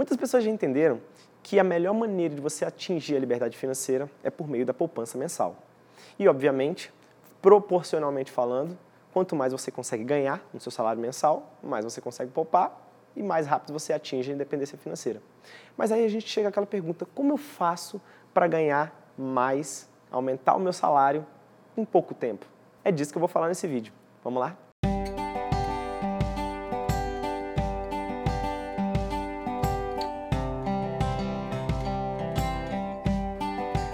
Muitas pessoas já entenderam que a melhor maneira de você atingir a liberdade financeira é por meio da poupança mensal. E, obviamente, proporcionalmente falando, quanto mais você consegue ganhar no seu salário mensal, mais você consegue poupar e mais rápido você atinge a independência financeira. Mas aí a gente chega àquela pergunta: como eu faço para ganhar mais, aumentar o meu salário em pouco tempo? É disso que eu vou falar nesse vídeo. Vamos lá?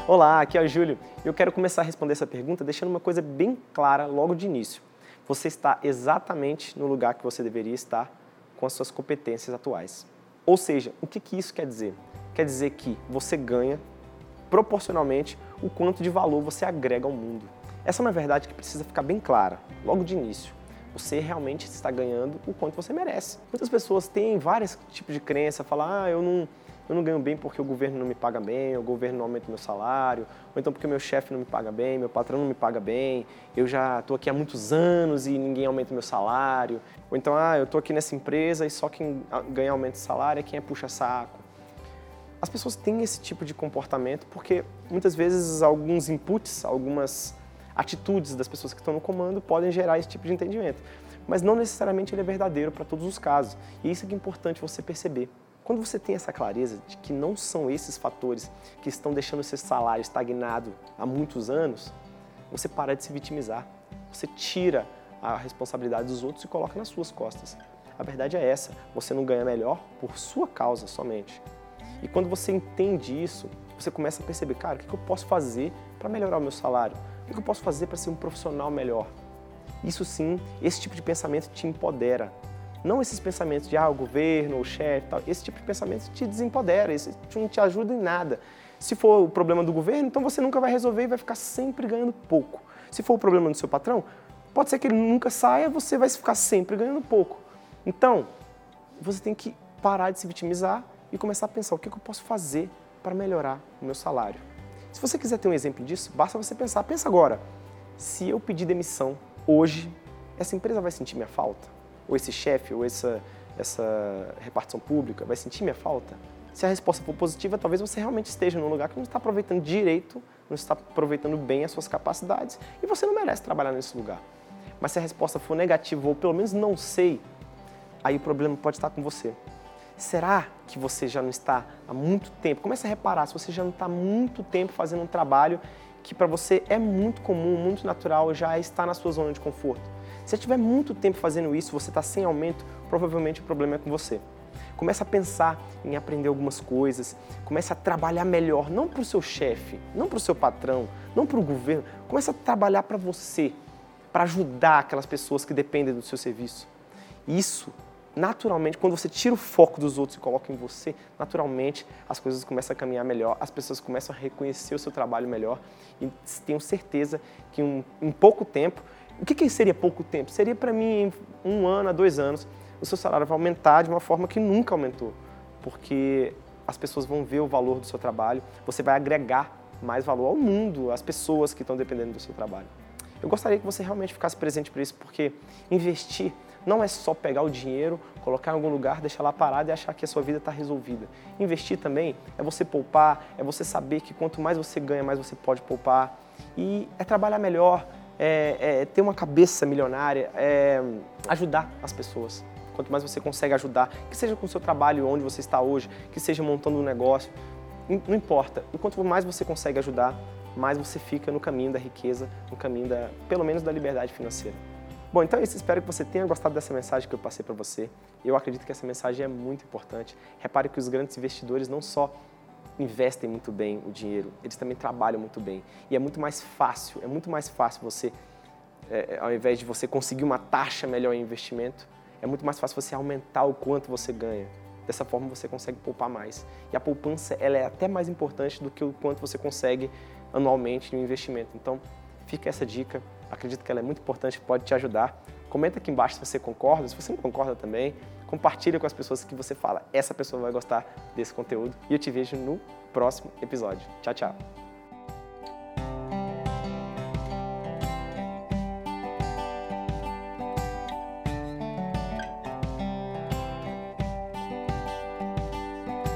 Olá, aqui é o Júlio. Eu quero começar a responder essa pergunta deixando uma coisa bem clara logo de início. Você está exatamente no lugar que você deveria estar com as suas competências atuais. Ou seja, o que, que isso quer dizer? Quer dizer que você ganha proporcionalmente o quanto de valor você agrega ao mundo. Essa é uma verdade que precisa ficar bem clara, logo de início. Você realmente está ganhando o quanto você merece. Muitas pessoas têm vários tipos de crença, falam, ah, eu não, eu não ganho bem porque o governo não me paga bem, o governo não aumenta meu salário, ou então porque meu chefe não me paga bem, meu patrão não me paga bem, eu já estou aqui há muitos anos e ninguém aumenta meu salário, ou então, ah, eu estou aqui nessa empresa e só quem ganha aumento de salário é quem é puxa-saco. As pessoas têm esse tipo de comportamento porque muitas vezes alguns inputs, algumas atitudes das pessoas que estão no comando podem gerar esse tipo de entendimento. Mas não necessariamente ele é verdadeiro para todos os casos. E isso é que é importante você perceber. Quando você tem essa clareza de que não são esses fatores que estão deixando seu salário estagnado há muitos anos, você para de se vitimizar. Você tira a responsabilidade dos outros e coloca nas suas costas. A verdade é essa: você não ganha melhor por sua causa somente. E quando você entende isso, você começa a perceber, cara, o que eu posso fazer para melhorar o meu salário? O que eu posso fazer para ser um profissional melhor? Isso sim, esse tipo de pensamento te empodera. Não esses pensamentos de, ah, o governo, o chefe, tal. Esse tipo de pensamento te desempodera, isso não te ajuda em nada. Se for o problema do governo, então você nunca vai resolver e vai ficar sempre ganhando pouco. Se for o problema do seu patrão, pode ser que ele nunca saia, você vai ficar sempre ganhando pouco. Então, você tem que parar de se vitimizar e começar a pensar o que eu posso fazer para melhorar o meu salário. Se você quiser ter um exemplo disso, basta você pensar. Pensa agora, se eu pedir demissão hoje, essa empresa vai sentir minha falta? Ou esse chefe, ou essa, essa repartição pública vai sentir minha falta? Se a resposta for positiva, talvez você realmente esteja num lugar que não está aproveitando direito, não está aproveitando bem as suas capacidades e você não merece trabalhar nesse lugar. Mas se a resposta for negativa ou pelo menos não sei, aí o problema pode estar com você. Será que você já não está há muito tempo? Comece a reparar se você já não está há muito tempo fazendo um trabalho que para você é muito comum, muito natural, já está na sua zona de conforto. Se você tiver muito tempo fazendo isso, você está sem aumento, provavelmente o problema é com você. Comece a pensar em aprender algumas coisas, comece a trabalhar melhor, não para o seu chefe, não para o seu patrão, não para o governo, comece a trabalhar para você, para ajudar aquelas pessoas que dependem do seu serviço. Isso, naturalmente, quando você tira o foco dos outros e coloca em você, naturalmente as coisas começam a caminhar melhor, as pessoas começam a reconhecer o seu trabalho melhor e tenho certeza que um, em pouco tempo o que, que seria pouco tempo? Seria para mim um ano a dois anos, o seu salário vai aumentar de uma forma que nunca aumentou, porque as pessoas vão ver o valor do seu trabalho, você vai agregar mais valor ao mundo, às pessoas que estão dependendo do seu trabalho. Eu gostaria que você realmente ficasse presente para isso, porque investir não é só pegar o dinheiro, colocar em algum lugar, deixar lá parado e achar que a sua vida está resolvida. Investir também é você poupar, é você saber que quanto mais você ganha, mais você pode poupar. E é trabalhar melhor, é, é, ter uma cabeça milionária, é ajudar as pessoas. Quanto mais você consegue ajudar, que seja com o seu trabalho, onde você está hoje, que seja montando um negócio, não importa. E quanto mais você consegue ajudar, mais você fica no caminho da riqueza, no caminho da, pelo menos da liberdade financeira. Bom, então é isso. Espero que você tenha gostado dessa mensagem que eu passei para você. Eu acredito que essa mensagem é muito importante. Repare que os grandes investidores não só investem muito bem o dinheiro, eles também trabalham muito bem. E é muito mais fácil, é muito mais fácil você, é, ao invés de você conseguir uma taxa melhor em investimento, é muito mais fácil você aumentar o quanto você ganha. Dessa forma você consegue poupar mais. E a poupança ela é até mais importante do que o quanto você consegue anualmente no investimento. Então, fica essa dica. Acredito que ela é muito importante, pode te ajudar. Comenta aqui embaixo se você concorda, se você não concorda também. Compartilha com as pessoas que você fala, essa pessoa vai gostar desse conteúdo. E eu te vejo no próximo episódio. Tchau, tchau.